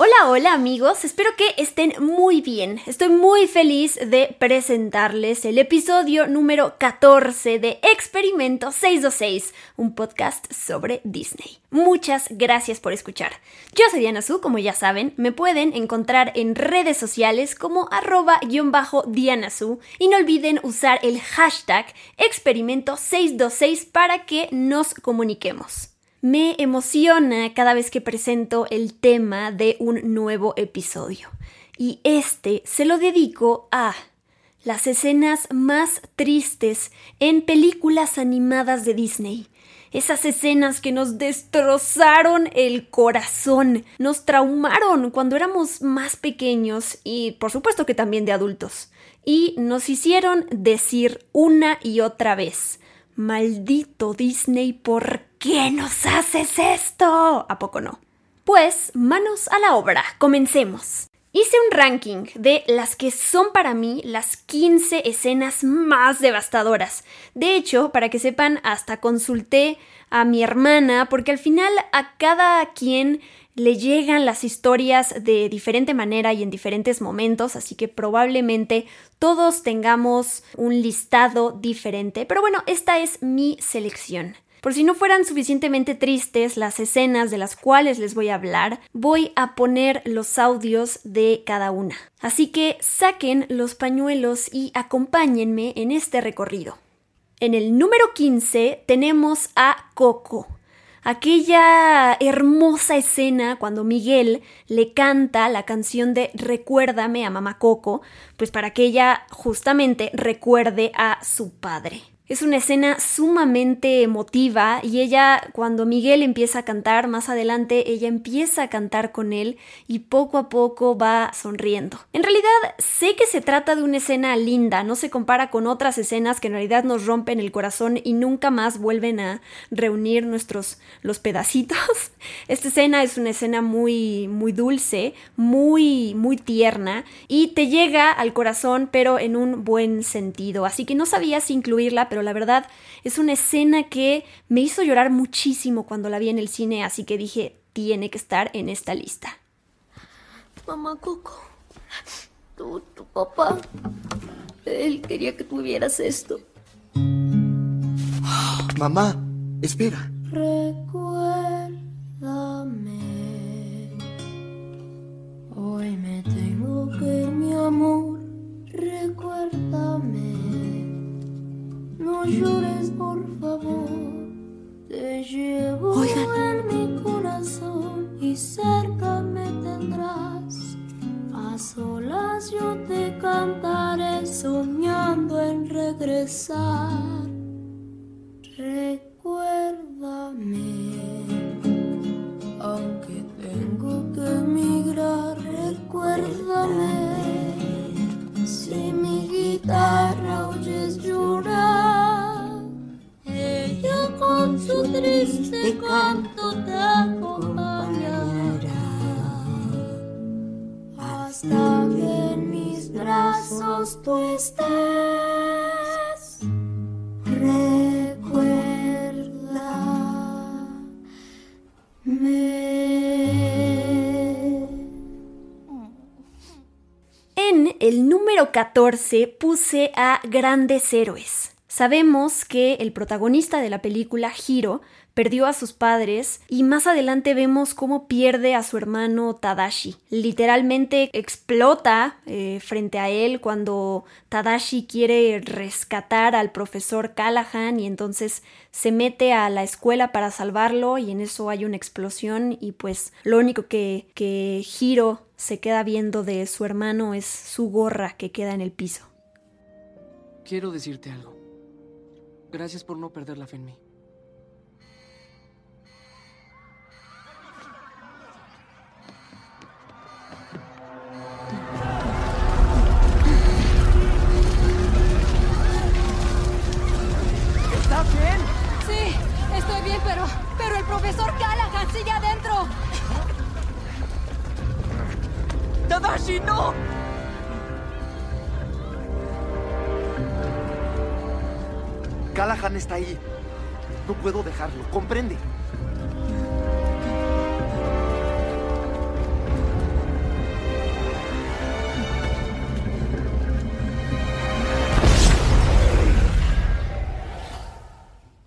Hola, hola amigos, espero que estén muy bien. Estoy muy feliz de presentarles el episodio número 14 de Experimento 626, un podcast sobre Disney. Muchas gracias por escuchar. Yo soy Diana Su, como ya saben, me pueden encontrar en redes sociales como arroba-diana Su y no olviden usar el hashtag Experimento 626 para que nos comuniquemos. Me emociona cada vez que presento el tema de un nuevo episodio. Y este se lo dedico a las escenas más tristes en películas animadas de Disney. Esas escenas que nos destrozaron el corazón, nos traumaron cuando éramos más pequeños y por supuesto que también de adultos. Y nos hicieron decir una y otra vez, maldito Disney, ¿por qué nos haces esto? ¿A poco no? Pues, manos a la obra, comencemos. Hice un ranking de las que son para mí las 15 escenas más devastadoras. De hecho, para que sepan, hasta consulté a mi hermana porque al final a cada quien le llegan las historias de diferente manera y en diferentes momentos, así que probablemente todos tengamos un listado diferente. Pero bueno, esta es mi selección. Por si no fueran suficientemente tristes las escenas de las cuales les voy a hablar, voy a poner los audios de cada una. Así que saquen los pañuelos y acompáñenme en este recorrido. En el número 15 tenemos a Coco, aquella hermosa escena cuando Miguel le canta la canción de Recuérdame a mamá Coco, pues para que ella justamente recuerde a su padre. Es una escena sumamente emotiva y ella, cuando Miguel empieza a cantar, más adelante ella empieza a cantar con él y poco a poco va sonriendo. En realidad sé que se trata de una escena linda, no se compara con otras escenas que en realidad nos rompen el corazón y nunca más vuelven a reunir nuestros los pedacitos. Esta escena es una escena muy muy dulce, muy muy tierna y te llega al corazón pero en un buen sentido, así que no sabía si incluirla, pero la verdad es una escena que me hizo llorar muchísimo cuando la vi en el cine, así que dije, tiene que estar en esta lista. Mamá Coco, tu, tu papá, él quería que tuvieras esto. Mamá, espera. Recuérdame. Hoy me tengo que ir, mi amor. Recuérdame. No llores, por favor. Te llevo en mi corazón y cerca me tendrás. A solas yo te cantaré soñando en regresar. Recuérdame, aunque tengo que emigrar, recuérdame. Si mi guitarra oyes llorar, triste canto te acompañará. Hasta que en mis brazos tú estés. Recuerda. En el número 14 puse a Grandes Héroes. Sabemos que el protagonista de la película, Hiro, perdió a sus padres y más adelante vemos cómo pierde a su hermano Tadashi. Literalmente explota eh, frente a él cuando Tadashi quiere rescatar al profesor Callahan y entonces se mete a la escuela para salvarlo y en eso hay una explosión y pues lo único que, que Hiro se queda viendo de su hermano es su gorra que queda en el piso. Quiero decirte algo. Gracias por no perder la fe en mí. ¿Estás bien? Sí, estoy bien, Pero, pero el profesor Callahan sigue adentro. ¡Tadashi, no! Callahan está ahí. No puedo dejarlo, ¿comprende?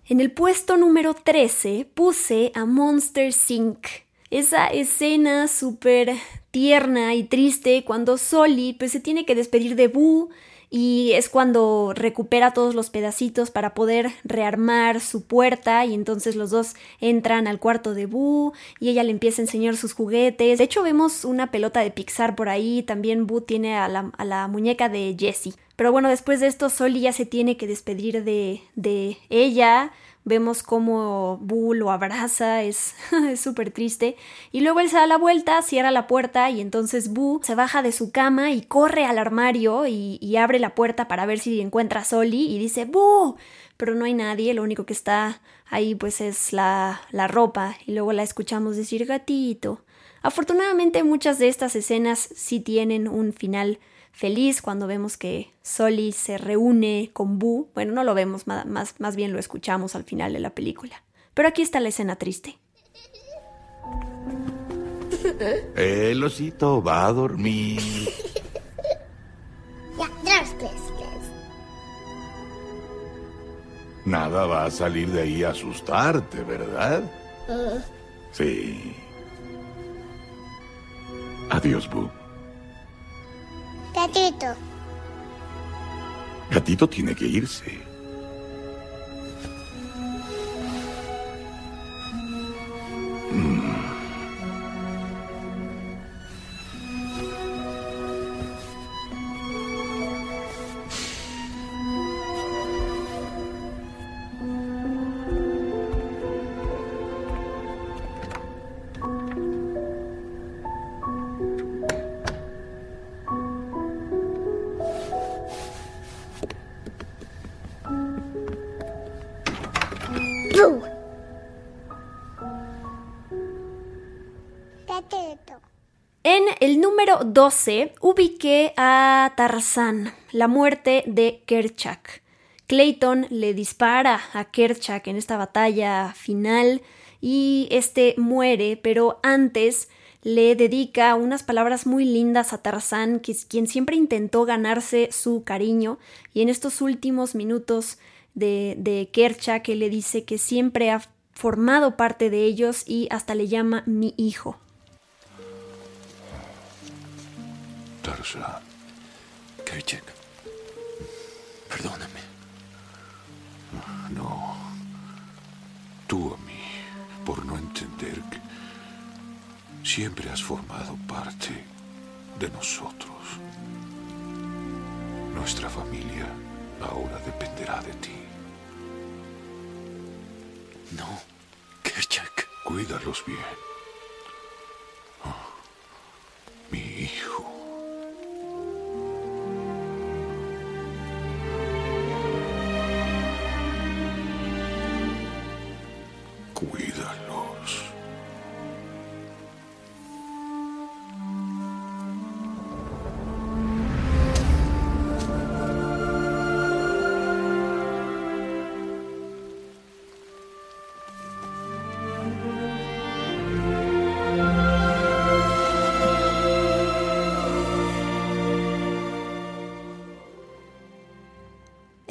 En el puesto número 13 puse a Monster Inc. Esa escena súper tierna y triste cuando Soli pues, se tiene que despedir de Boo y es cuando recupera todos los pedacitos para poder rearmar su puerta y entonces los dos entran al cuarto de Boo y ella le empieza a enseñar sus juguetes. De hecho vemos una pelota de Pixar por ahí, también Boo tiene a la, a la muñeca de Jessie. Pero bueno, después de esto Soli ya se tiene que despedir de, de ella Vemos cómo Boo lo abraza, es súper triste. Y luego él se da la vuelta, cierra la puerta y entonces Boo se baja de su cama y corre al armario y, abre la puerta para ver si encuentra a Soli y dice ¡Boo! Pero no hay nadie, lo único que está ahí pues es la, la ropa y luego la escuchamos decir gatito. Afortunadamente muchas de estas escenas sí tienen un final feliz cuando vemos que Soli se reúne con Boo. Bueno, no lo vemos, más, más bien lo escuchamos al final de la película. Pero aquí está la escena triste. El osito va a dormir. Nada va a salir de ahí a asustarte, ¿verdad? Sí. Adiós, Boo. Gatito. Gatito tiene que irse. En el número 12 ubiqué a Tarzán, la muerte de Kerchak. Clayton le dispara a Kerchak en esta batalla final y este muere, pero antes le dedica unas palabras muy lindas a Tarzán, quien siempre intentó ganarse su cariño, y en estos últimos minutos de, de Kerchak le dice que siempre ha formado parte de ellos y hasta le llama mi hijo. Tarzán. Kerchak, perdóname. No. Tú a mí, por no entender que siempre has formado parte de nosotros. Nuestra familia ahora dependerá de ti. No, Kerchak. Cuídalos bien. Oh, mi hijo. Cuídalos.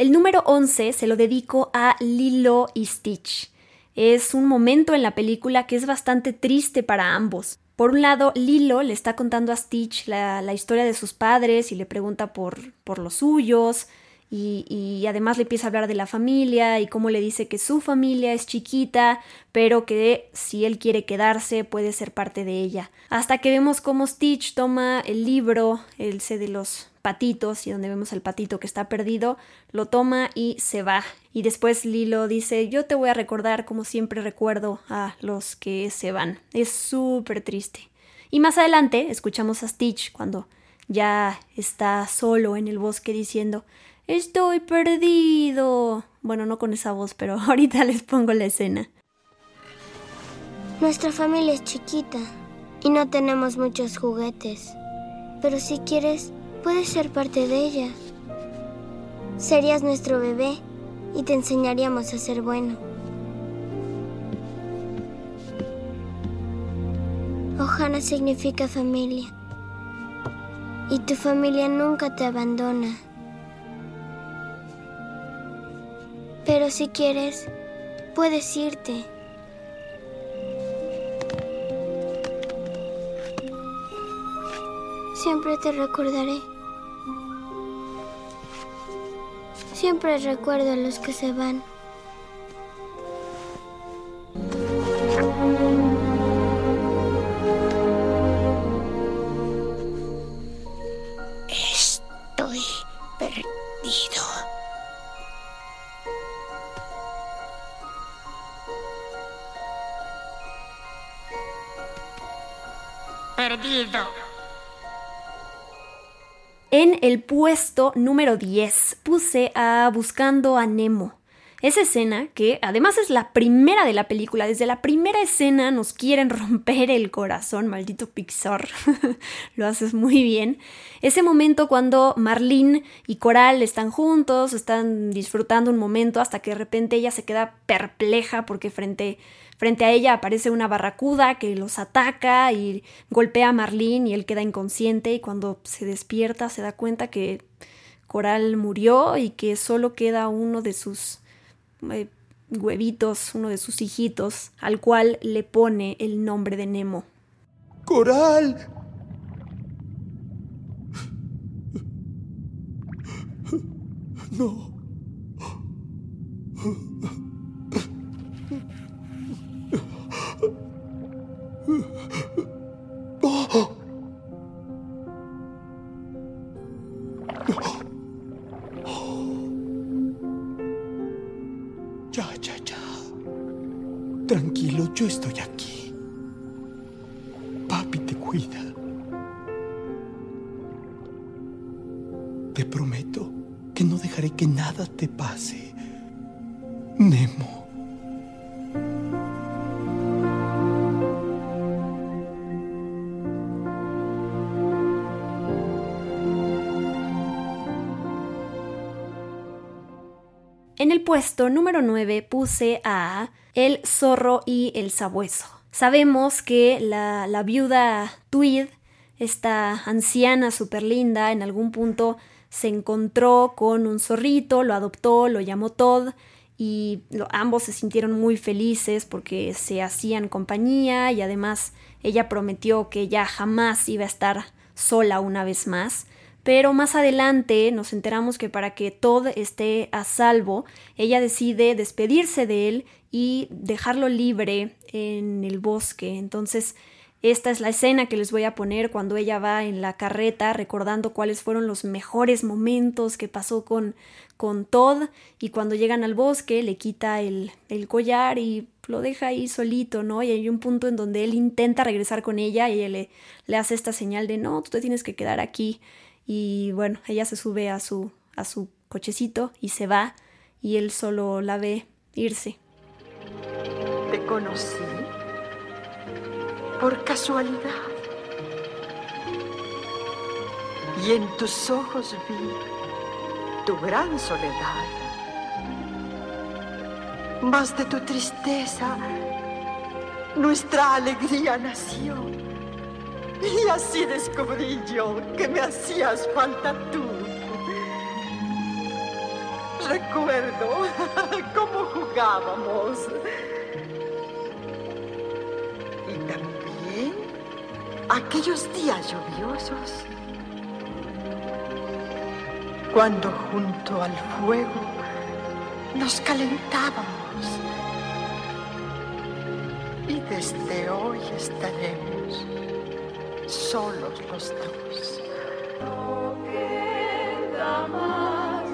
El número 11 se lo dedico a Lilo y Stitch. Es un momento en la película que es bastante triste para ambos. Por un lado, Lilo le está contando a Stitch la, historia de sus padres y le pregunta por, por los suyos. Y, y, además le empieza a hablar de la familia y cómo le dice que su familia es chiquita, pero que si él quiere quedarse puede ser parte de ella. Hasta que vemos cómo Stitch toma el libro, el C de los patitos, y donde vemos al patito que está perdido, lo toma y se va. Y después Lilo dice, yo te voy a recordar como siempre recuerdo a los que se van. Es súper triste. Y más adelante escuchamos a Stitch cuando ya está solo en el bosque diciendo, Estoy perdido. Bueno, no con esa voz, pero ahorita les pongo la escena. Nuestra familia es chiquita y no tenemos muchos juguetes. Pero si quieres, puedes ser parte de ella. Serías nuestro bebé y te enseñaríamos a ser bueno. Ohana significa familia. Y tu familia nunca te abandona. Pero si quieres, puedes irte. Siempre te recordaré. Siempre recuerdo a los que se van. En el puesto número 10 puse a Buscando a Nemo. Esa escena, que además es la primera de la película, desde la primera escena nos quieren romper el corazón, maldito Pixar, lo haces muy bien. Ese momento cuando Marlene y Coral están juntos, están disfrutando un momento hasta que de repente ella se queda perpleja porque frente, frente a ella aparece una barracuda que los ataca y golpea a Marlene y él queda inconsciente y cuando se despierta se da cuenta que Coral murió y que solo queda uno de sus eh, huevitos, uno de sus hijitos, al cual le pone el nombre de Nemo. Coral. No. Ya, ya, ya. Tranquilo, yo estoy aquí. Papi te cuida. Te prometo que no dejaré que nada te pase. Nemo. Puesto número 9 puse a El zorro y el sabueso. Sabemos que la, la viuda Tweed, esta anciana súper linda, en algún punto se encontró con un zorrito, lo adoptó, lo llamó Todd y ambos se sintieron muy felices porque se hacían compañía y además ella prometió que ya jamás iba a estar sola una vez más. Pero más adelante nos enteramos que para que Todd esté a salvo, ella decide despedirse de él y dejarlo libre en el bosque. Entonces, esta es la escena que les voy a poner cuando ella va en la carreta recordando cuáles fueron los mejores momentos que pasó con, con Todd y cuando llegan al bosque le quita el, el collar y lo deja ahí solito, ¿no? Y hay un punto en donde él intenta regresar con ella y ella le, le hace esta señal de no, tú te tienes que quedar aquí y bueno, ella se sube a su, a su cochecito y se va y él solo la ve irse. Te conocí por casualidad y en tus ojos vi tu gran soledad. Más de tu tristeza, nuestra alegría nació. Y así descubrí yo que me hacías falta tú. Recuerdo cómo jugábamos. Y también aquellos días lluviosos. Cuando junto al fuego nos calentábamos. Y desde hoy estaremos solos los dos. No queda más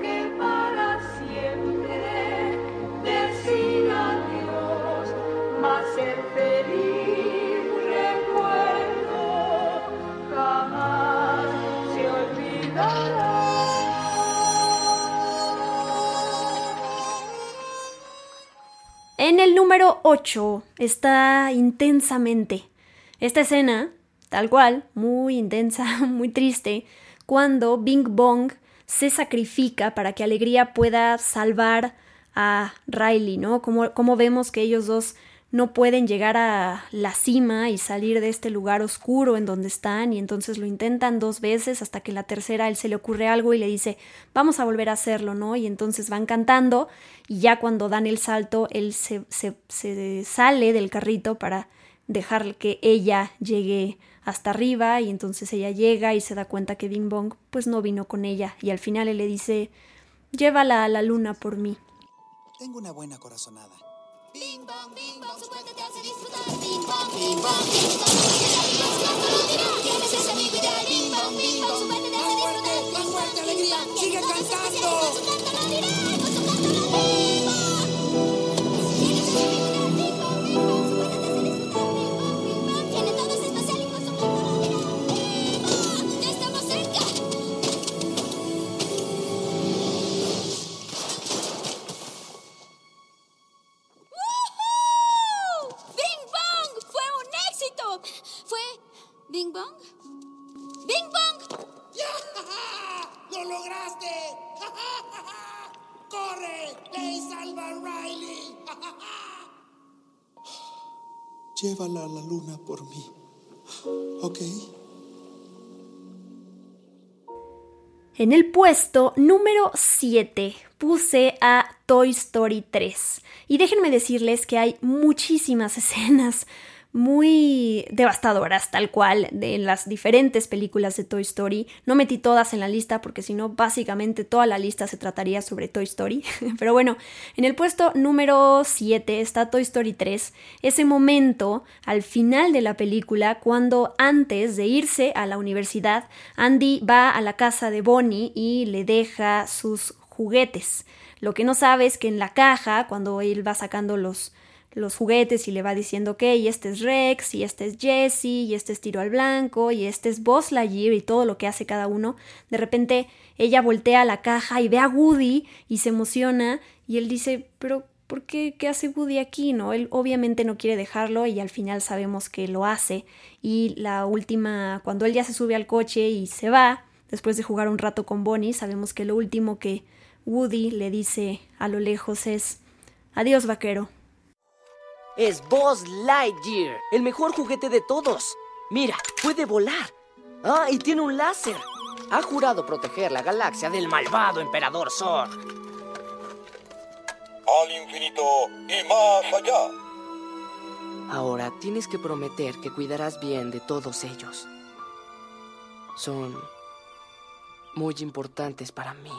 que para siempre decir adiós, mas ser feliz recuerdo jamás se olvidará. En el número número 8 está intensamente. Esta escena, tal cual, muy intensa, muy triste, cuando Bing Bong se sacrifica para que Alegría pueda salvar a Riley, ¿no? Como, como vemos que ellos dos no pueden llegar a la cima y salir de este lugar oscuro en donde están y entonces lo intentan dos veces hasta que la tercera él se le ocurre algo y le dice vamos a volver a hacerlo, ¿no? Y entonces van cantando y ya cuando dan el salto él se, se, se sale del carrito para dejar que ella llegue hasta arriba y entonces ella llega y se da cuenta que Bing Bong pues no vino con ella y al final él le dice llévala a la luna por mí. Tengo una buena corazonada. Bing bong, bing bong, su puente te hace disfrutar. Bing bong, bing bong, tienes todo lo que la diversión no lo dirá. Tienes ese amigo ideal. Bing bong, bing bong, su puente te hace disfrutar. Más fuerte, alegría. Sigue cantando. Con su canto lo dirá, con su canto lo dirá. Llévala a la luna por mí. ¿Ok? En el puesto número 7 puse a Toy Story 3. Y déjenme decirles que hay muchísimas escenas muy devastadoras, tal cual, de las diferentes películas de Toy Story. No metí todas en la lista porque si no, básicamente toda la lista se trataría sobre Toy Story. Pero bueno, en el puesto número 7 está Toy Story 3, ese momento al final de la película cuando antes de irse a la universidad, Andy va a la casa de Bonnie y le deja sus juguetes. Lo que no sabe es que en la caja, cuando él va sacando los los juguetes y le va diciendo que y este es Rex, y este es Jesse, y este es Tiro al Blanco, y este es Buzz Lightyear y todo lo que hace cada uno. De repente ella voltea la caja y ve a Woody y se emociona y él dice, pero ¿por qué? ¿Qué hace Woody aquí? No, él obviamente no quiere dejarlo y al final sabemos que lo hace. Y la última, cuando él ya se sube al coche y se va, después de jugar un rato con Bonnie, sabemos que lo último que Woody le dice a lo lejos es, adiós vaquero. Es Buzz Lightyear, el mejor juguete de todos. Mira, puede volar. Ah, y tiene un láser. Ha jurado proteger la galaxia del malvado emperador Zor. Al infinito y más allá. Ahora tienes que prometer que cuidarás bien de todos ellos. Son muy importantes para mí.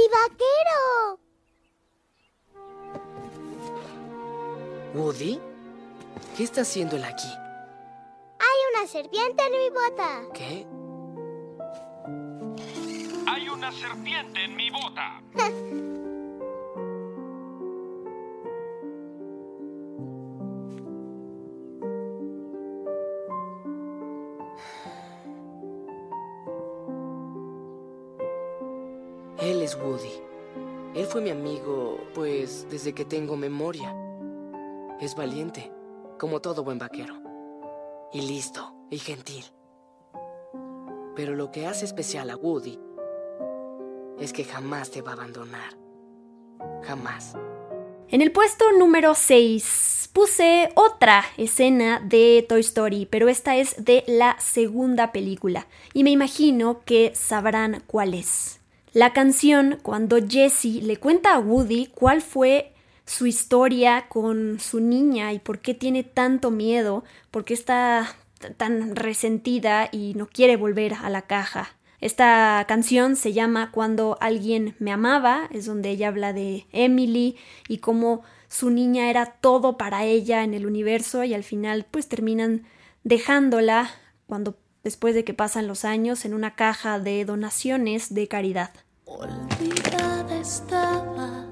¡Mi vaquero! ¿Woody? ¿Qué está haciendo él aquí? Hay una serpiente en mi bota. ¿Qué? Hay una serpiente en mi bota. es Woody. Él fue mi amigo, pues, desde que tengo memoria. Es valiente, como todo buen vaquero. Y listo, y gentil. Pero lo que hace especial a Woody es que jamás te va a abandonar. Jamás. En el puesto número 6 puse otra escena de Toy Story, pero esta es de la segunda película y me imagino que sabrán cuál es. La canción cuando Jessie le cuenta a Woody cuál fue su historia con su niña y por qué tiene tanto miedo, por qué está tan resentida y no quiere volver a la caja. Esta canción se llama Cuando alguien me amaba, es donde ella habla de Emily y cómo su niña era todo para ella en el universo y al final pues terminan dejándola cuando después de que pasan los años en una caja de donaciones de caridad. Olvidada estaba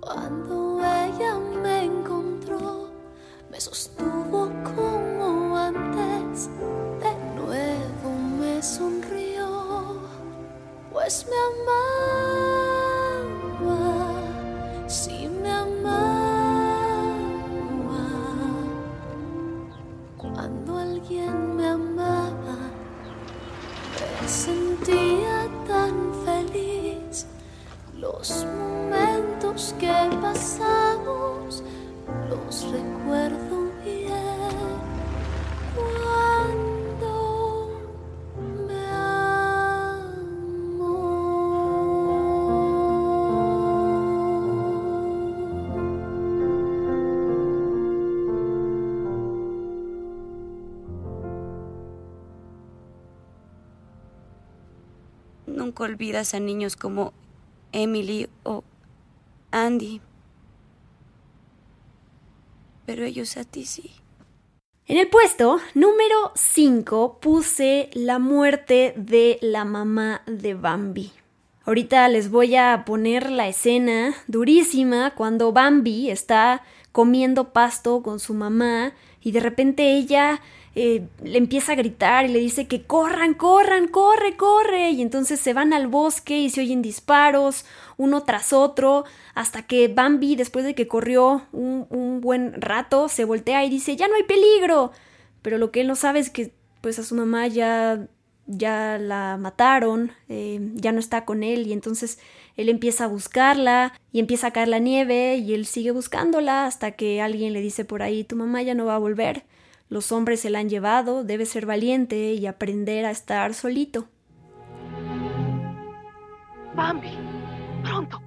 cuando ella me encontró, me sostuvo como antes, de nuevo me sonrió. pues me amaba, recuerdo bien. Cuando me Nunca olvidas a niños como Emily o Andy. Pero ellos a ti sí. En el puesto número 5 puse la muerte de la mamá de Bambi. Ahorita les voy a poner la escena durísima cuando Bambi está comiendo pasto con su mamá y de repente ella eh, le empieza a gritar y le dice que corran, corran, corre, corre. Y entonces se van al bosque y se oyen disparos uno tras otro hasta que Bambi, después de que corrió un, un buen rato, se voltea y dice, ya no hay peligro. Pero lo que él no sabe es que pues a su mamá ya ya la mataron, eh, ya no está con él y entonces él empieza a buscarla y empieza a caer la nieve y él sigue buscándola hasta que alguien le dice por ahí tu mamá ya no va a volver, los hombres se la han llevado, debe ser valiente y aprender a estar solito. Bambi, pronto,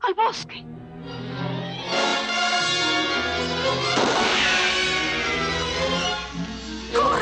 al bosque. ¡Corre! ¡Corre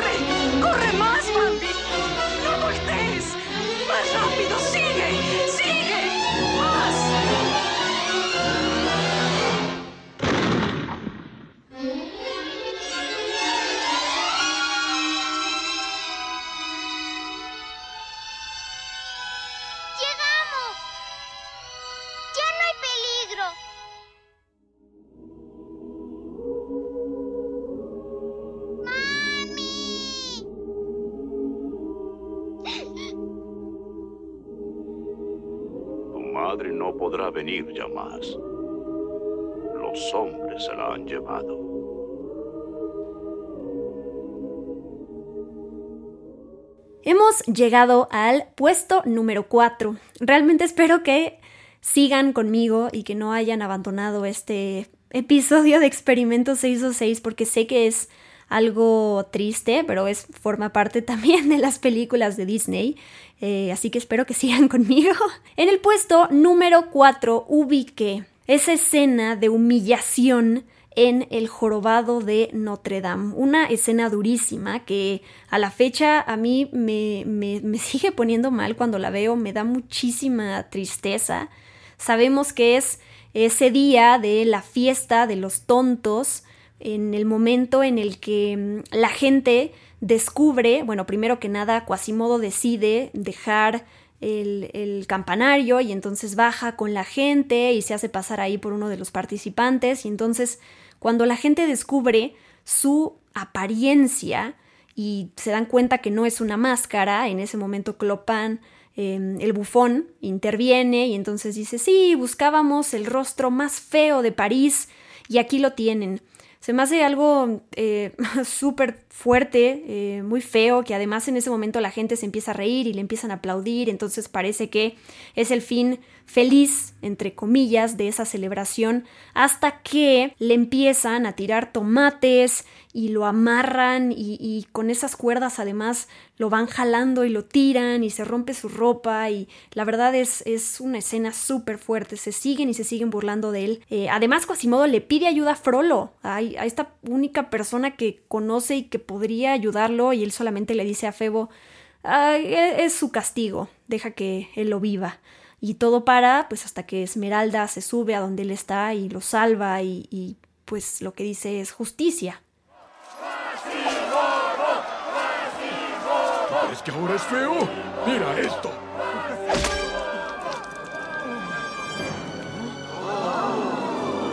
podrá venir ya más. Los hombres se la han llevado. Hemos llegado al puesto número 4. Realmente espero que sigan conmigo y que no hayan abandonado este episodio de Experimento 626 porque sé que es algo triste, pero es, forma parte también de las películas de Disney. Eh, así que espero que sigan conmigo. En el puesto número 4 ubiqué esa escena de humillación en El jorobado de Notre Dame. Una escena durísima que a la fecha a mí me, me sigue poniendo mal cuando la veo, me da muchísima tristeza. Sabemos que es ese día de la fiesta de los tontos, en el momento en el que mm, la gente descubre, bueno, primero que nada, Quasimodo decide dejar el, campanario y entonces baja con la gente y se hace pasar ahí por uno de los participantes y entonces cuando la gente descubre su apariencia y se dan cuenta que no es una máscara, en ese momento Clopan, eh, el bufón, interviene y entonces dice, sí, buscábamos el rostro más feo de París y aquí lo tienen. Se me hace algo eh, súper fuerte, eh, muy feo, que además en ese momento la gente se empieza a reír y le empiezan a aplaudir, entonces parece que es el fin feliz, entre comillas, de esa celebración, hasta que le empiezan a tirar tomates y lo amarran y, con esas cuerdas además lo van jalando y lo tiran y se rompe su ropa y la verdad es, es una escena súper fuerte, se siguen y se siguen burlando de él. Eh, además Quasimodo le pide ayuda a Frollo, a, esta única persona que conoce y que podría ayudarlo y él solamente le dice a Febo, ah, es su castigo, deja que él lo viva. Y todo para, pues hasta que Esmeralda se sube a donde él está y lo salva y, pues lo que dice es justicia. ¿Es que ahora es feo? Mira esto.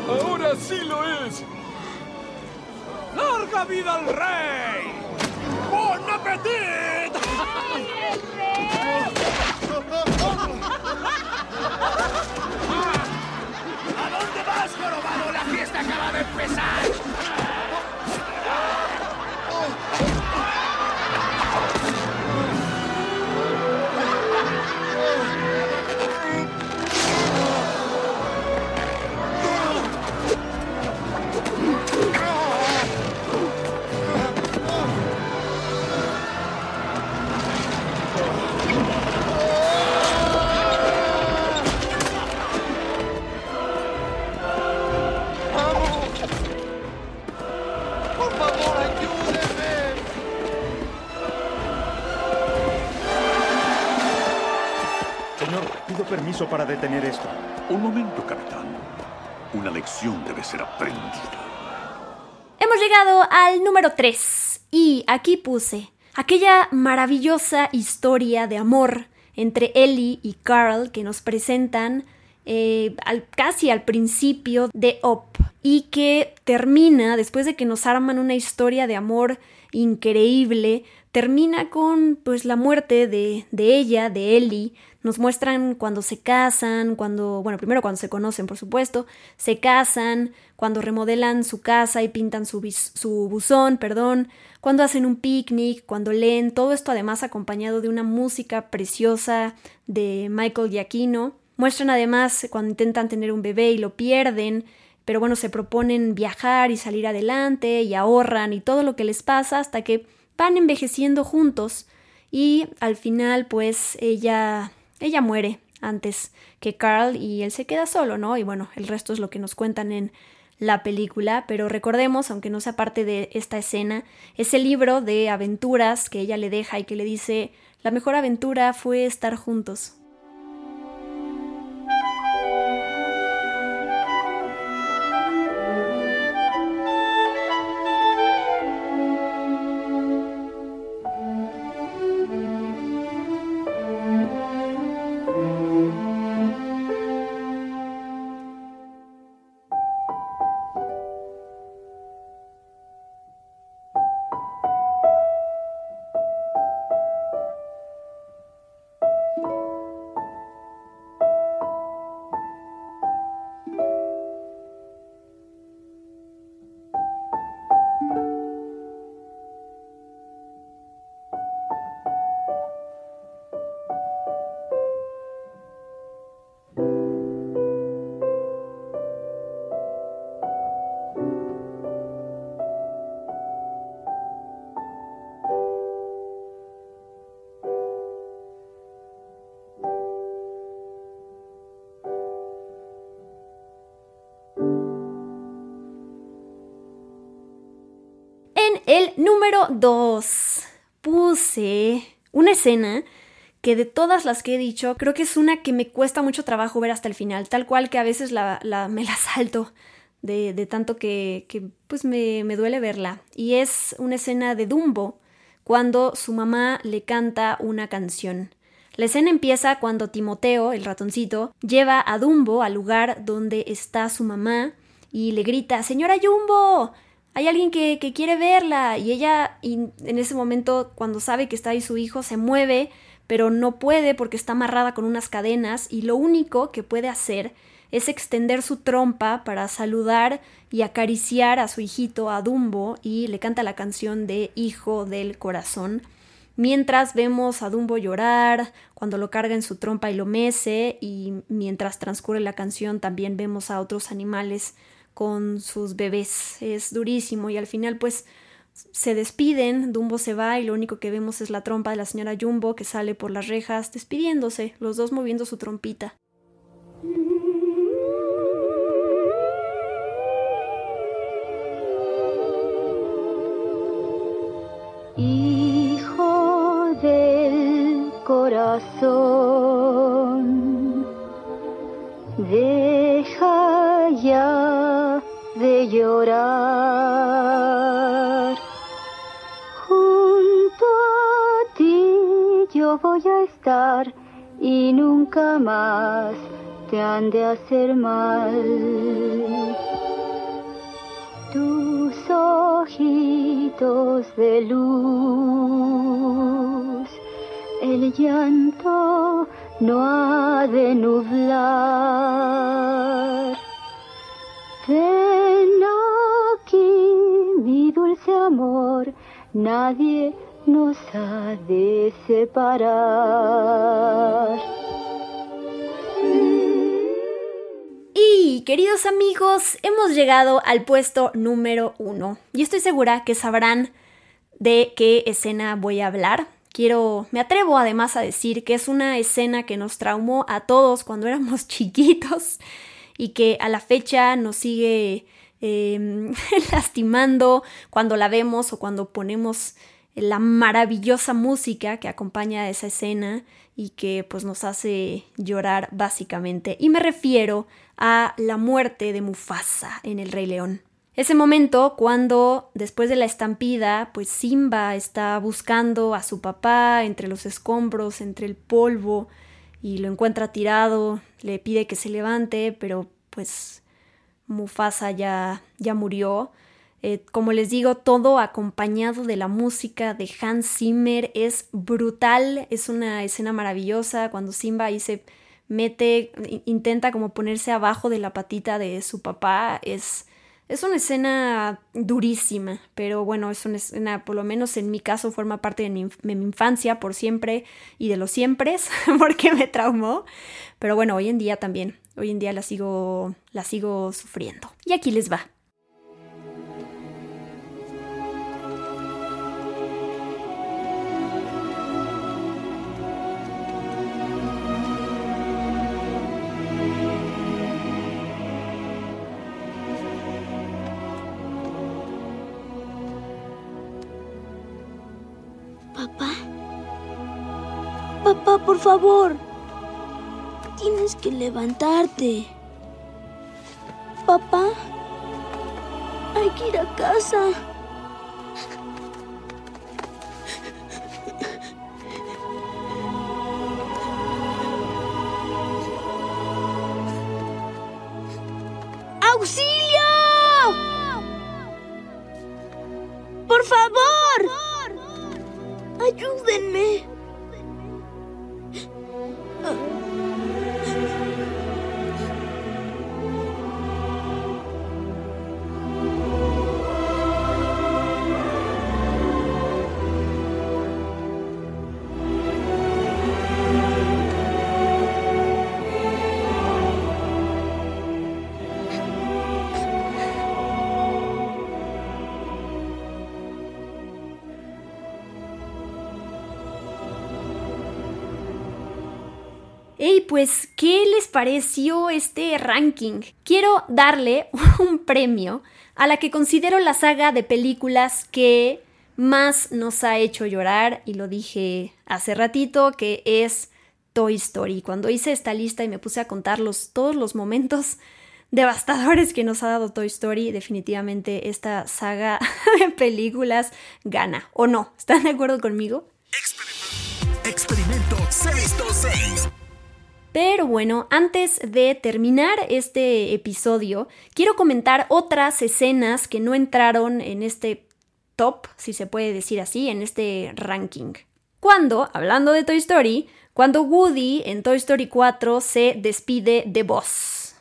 Ahora sí lo es. ¡Larga vida al rey! ¡Bon appetit! ¿A dónde vas, jorobado? La fiesta acaba de empezar. Permiso para detener esto. Un momento, capitán. Una lección debe ser aprendida. Hemos llegado al número 3 y aquí puse aquella maravillosa historia de amor entre Ellie y Carl que nos presentan eh, al- casi al principio de Up y que termina después de que nos arman una historia de amor increíble termina con pues la muerte de, de ella, de Ellie. Nos muestran cuando se casan, cuando, bueno, primero cuando se conocen, por supuesto, se casan, cuando remodelan su casa y pintan su, su buzón, perdón, cuando hacen un picnic, cuando leen, todo esto además acompañado de una música preciosa de Michael Giacchino. Muestran además cuando intentan tener un bebé y lo pierden, pero bueno, se proponen viajar y salir adelante y ahorran y todo lo que les pasa hasta que van envejeciendo juntos y al final pues ella ella muere antes que Carl y él se queda solo, ¿no? Y bueno, el resto es lo que nos cuentan en la película, pero recordemos, aunque no sea parte de esta escena, ese libro de aventuras que ella le deja y que le dice, la mejor aventura fue estar juntos. El número 2 puse una escena que de todas las que he dicho, creo que es una que me cuesta mucho trabajo ver hasta el final, tal cual que a veces la, me la salto de, de tanto que, que, pues me, me duele verla. Y es una escena de Dumbo, cuando su mamá le canta una canción. La escena empieza cuando Timoteo, el ratoncito, lleva a Dumbo al lugar donde está su mamá y le grita, Señora Jumbo, hay alguien que, quiere verla. Y ella, en ese momento, cuando sabe que está ahí su hijo, se mueve, pero no puede porque está amarrada con unas cadenas y lo único que puede hacer es extender su trompa para saludar y acariciar a su hijito, a Dumbo, y le canta la canción de Hijo del Corazón. Mientras vemos a Dumbo llorar, cuando lo carga en su trompa y lo mece, y mientras transcurre la canción también vemos a otros animales con sus bebés. Es durísimo y al final pues se despiden, Dumbo se va y lo único que vemos es la trompa de la señora Jumbo que sale por las rejas despidiéndose, los dos moviendo su trompita. Hijo del corazón, deja ya de llorar. Junto a ti yo voy a estar y nunca más te han de hacer mal. Tus ojitos de luz, el llanto no ha de nublar. Amor, nadie nos ha de separar. Y queridos amigos, hemos llegado al puesto número uno. Y estoy segura que sabrán de qué escena voy a hablar. Quiero, me atrevo además a decir que es una escena que nos traumó a todos cuando éramos chiquitos y que a la fecha nos sigue eh, lastimando cuando la vemos o cuando ponemos la maravillosa música que acompaña a esa escena y que pues nos hace llorar básicamente. Y me refiero a la muerte de Mufasa en El Rey León. Ese momento cuando después de la estampida, pues Simba está buscando a su papá entre los escombros, entre el polvo, y lo encuentra tirado, le pide que se levante, pero pues Mufasa ya, ya murió. Eh, como les digo, todo acompañado de la música de Hans Zimmer es brutal, es una escena maravillosa cuando Simba ahí se mete, intenta como ponerse abajo de la patita de su papá, es, es una escena durísima, pero bueno, es una escena, por lo menos en mi caso, forma parte de mi, de mi infancia por siempre y de los siempre, porque me traumó, pero bueno, hoy en día también, hoy en día la sigo, la sigo sufriendo. Y aquí les va. Papá. Papá, por favor. Tienes que levantarte. Papá. Hay que ir a casa. Pues, ¿qué les pareció este ranking? Quiero darle un premio a la que considero la saga de películas que más nos ha hecho llorar, y lo dije hace ratito, que es Toy Story. Cuando hice esta lista y me puse a contar los, todos los momentos devastadores que nos ha dado Toy Story, definitivamente esta saga de películas gana. ¿O no? ¿Están de acuerdo conmigo? Experimento 626. Pero bueno, antes de terminar este episodio, quiero comentar otras escenas que no entraron en este top, si se puede decir así, en este ranking. Cuando, hablando de Toy Story, cuando Woody en Toy Story 4 se despide de Buzz.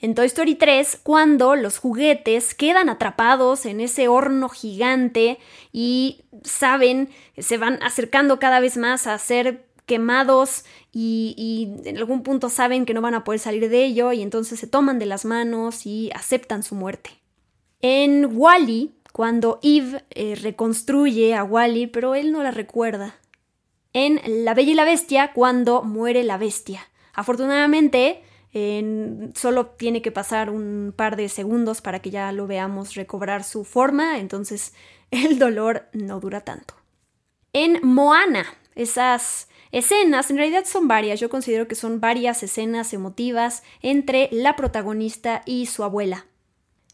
En Toy Story 3, cuando los juguetes quedan atrapados en ese horno gigante y saben, se van acercando cada vez más a ser quemados y, en algún punto saben que no van a poder salir de ello y entonces se toman de las manos y aceptan su muerte. En Wally, cuando Eve eh, reconstruye a Wally, pero él no la recuerda. En La Bella y la Bestia, cuando muere la bestia. Afortunadamente, solo tiene que pasar un par de segundos para que ya lo veamos recobrar su forma, entonces el dolor no dura tanto. En Moana, esas escenas, en realidad son varias, yo considero que son varias escenas emotivas entre la protagonista y su abuela.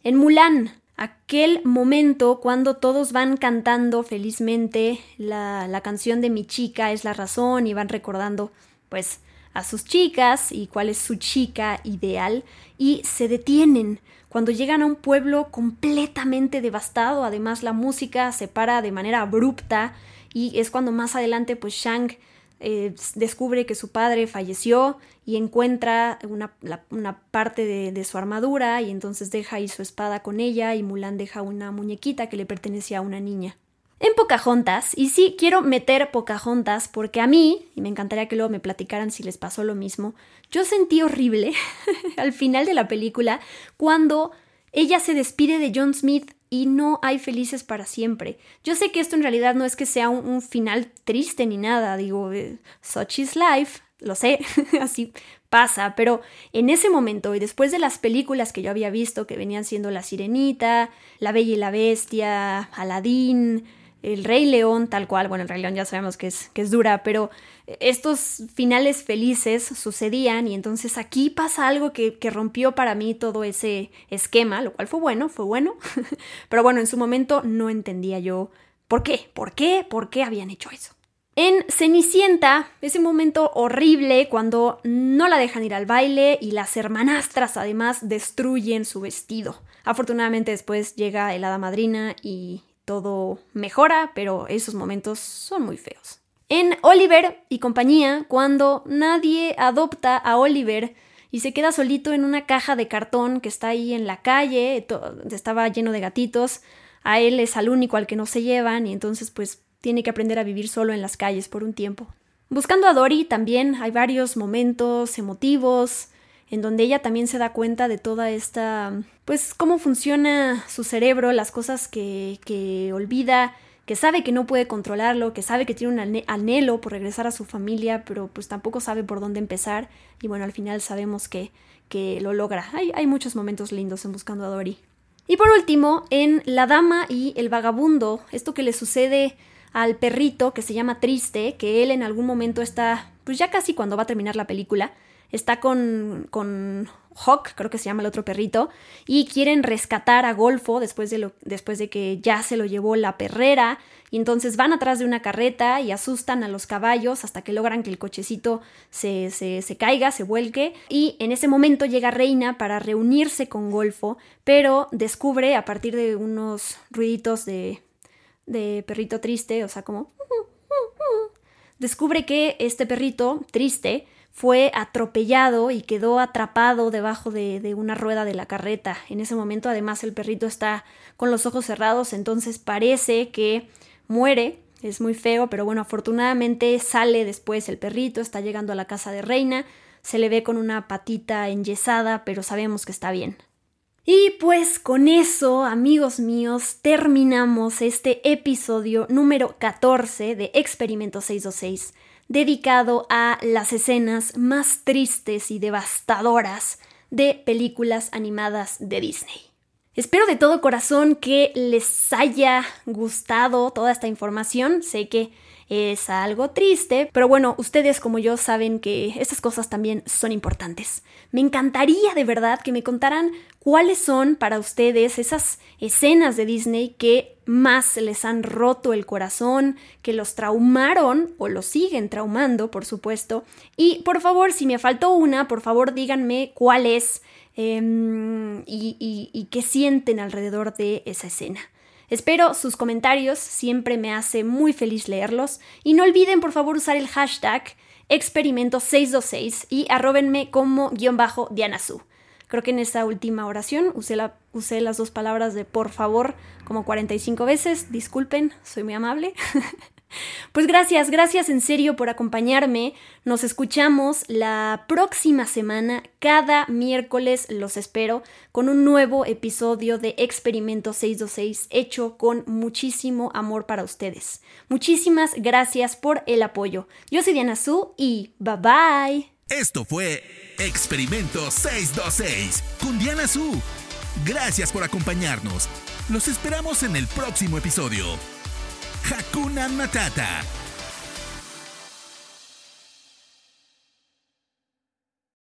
En Mulan, aquel momento cuando todos van cantando felizmente la, la, canción de mi chica es la razón y van recordando pues a sus chicas y cuál es su chica ideal y se detienen cuando llegan a un pueblo completamente devastado, además la música se para de manera abrupta y es cuando más adelante pues Shang eh, descubre que su padre falleció y encuentra una, parte de, de su armadura y entonces deja ahí su espada con ella y Mulan deja una muñequita que le pertenecía a una niña. En Pocahontas, y sí quiero meter Pocahontas porque a mí, y me encantaría que luego me platicaran si les pasó lo mismo, yo sentí horrible al final de la película cuando ella se despide de John Smith y no hay felices para siempre. Yo sé que esto en realidad no es que sea un, final triste ni nada, digo, eh, such is life, lo sé, así pasa, pero en ese momento y después de las películas que yo había visto, que venían siendo La Sirenita, La Bella y la Bestia, Aladín, El Rey León, tal cual, bueno, el Rey León ya sabemos que es, que es dura, pero estos finales felices sucedían y entonces aquí pasa algo que, que rompió para mí todo ese esquema, lo cual fue bueno, fue bueno, pero bueno, en su momento no entendía yo por qué, por qué, por qué habían hecho eso. En Cenicienta, ese momento horrible cuando no la dejan ir al baile y las hermanastras además destruyen su vestido. Afortunadamente después llega el hada madrina y todo mejora, pero esos momentos son muy feos. En Oliver y compañía, cuando nadie adopta a Oliver y se queda solito en una caja de cartón que está ahí en la calle, estaba lleno de gatitos, a él es al único al que no se llevan y entonces pues tiene que aprender a vivir solo en las calles por un tiempo. Buscando a Dory también hay varios momentos emotivos en donde ella también se da cuenta de toda esta, pues cómo funciona su cerebro, las cosas que, que olvida, que sabe que no puede controlarlo, que sabe que tiene un anhelo por regresar a su familia, pero pues tampoco sabe por dónde empezar y bueno, al final sabemos que, que lo logra. Hay, hay muchos momentos lindos en Buscando a Dory. Y por último, en La Dama y el Vagabundo, esto que le sucede al perrito que se llama Triste, que él en algún momento está, pues ya casi cuando va a terminar la película, está con, con Hawk, creo que se llama el otro perrito, y quieren rescatar a Golfo después de, lo, después de que ya se lo llevó la perrera, y entonces van atrás de una carreta y asustan a los caballos hasta que logran que el cochecito se, se, se caiga, se vuelque, y en ese momento llega Reina para reunirse con Golfo, pero descubre a partir de unos ruiditos de, de perrito triste, o sea, como... Descubre que este perrito triste fue atropellado y quedó atrapado debajo de, una rueda de la carreta. En ese momento además el perrito está con los ojos cerrados, entonces parece que muere. Es muy feo, pero bueno, afortunadamente sale después el perrito, está llegando a la casa de Reina, se le ve con una patita enyesada, pero sabemos que está bien. Y pues con eso, amigos míos, terminamos este episodio número 14 de Experimento 626, dedicado a las escenas más tristes y devastadoras de películas animadas de Disney. Espero de todo corazón que les haya gustado toda esta información. Sé que es algo triste, pero bueno, ustedes como yo saben que estas cosas también son importantes. Me encantaría de verdad que me contaran cuáles son para ustedes esas escenas de Disney que más les han roto el corazón, que los traumaron o los siguen traumando, por supuesto. Y por favor, si me faltó una, por favor díganme cuál es y, y qué sienten alrededor de esa escena. Espero sus comentarios, siempre me hace muy feliz leerlos. Y no olviden por favor usar el hashtag experimento626 y arrobenme como guion bajo Dianasu. Creo que en esta última oración usé las dos palabras de por favor como 45 veces. Disculpen, soy muy amable. Pues gracias, gracias en serio por acompañarme. Nos escuchamos la próxima semana. Cada miércoles los espero con un nuevo episodio de Experimento 626 hecho con muchísimo amor para ustedes. Muchísimas gracias por el apoyo. Yo soy Diana Su y bye bye. Esto fue Experimento 626 con Diana Su. Gracias por acompañarnos. Los esperamos en el próximo episodio. Hakuna Matata.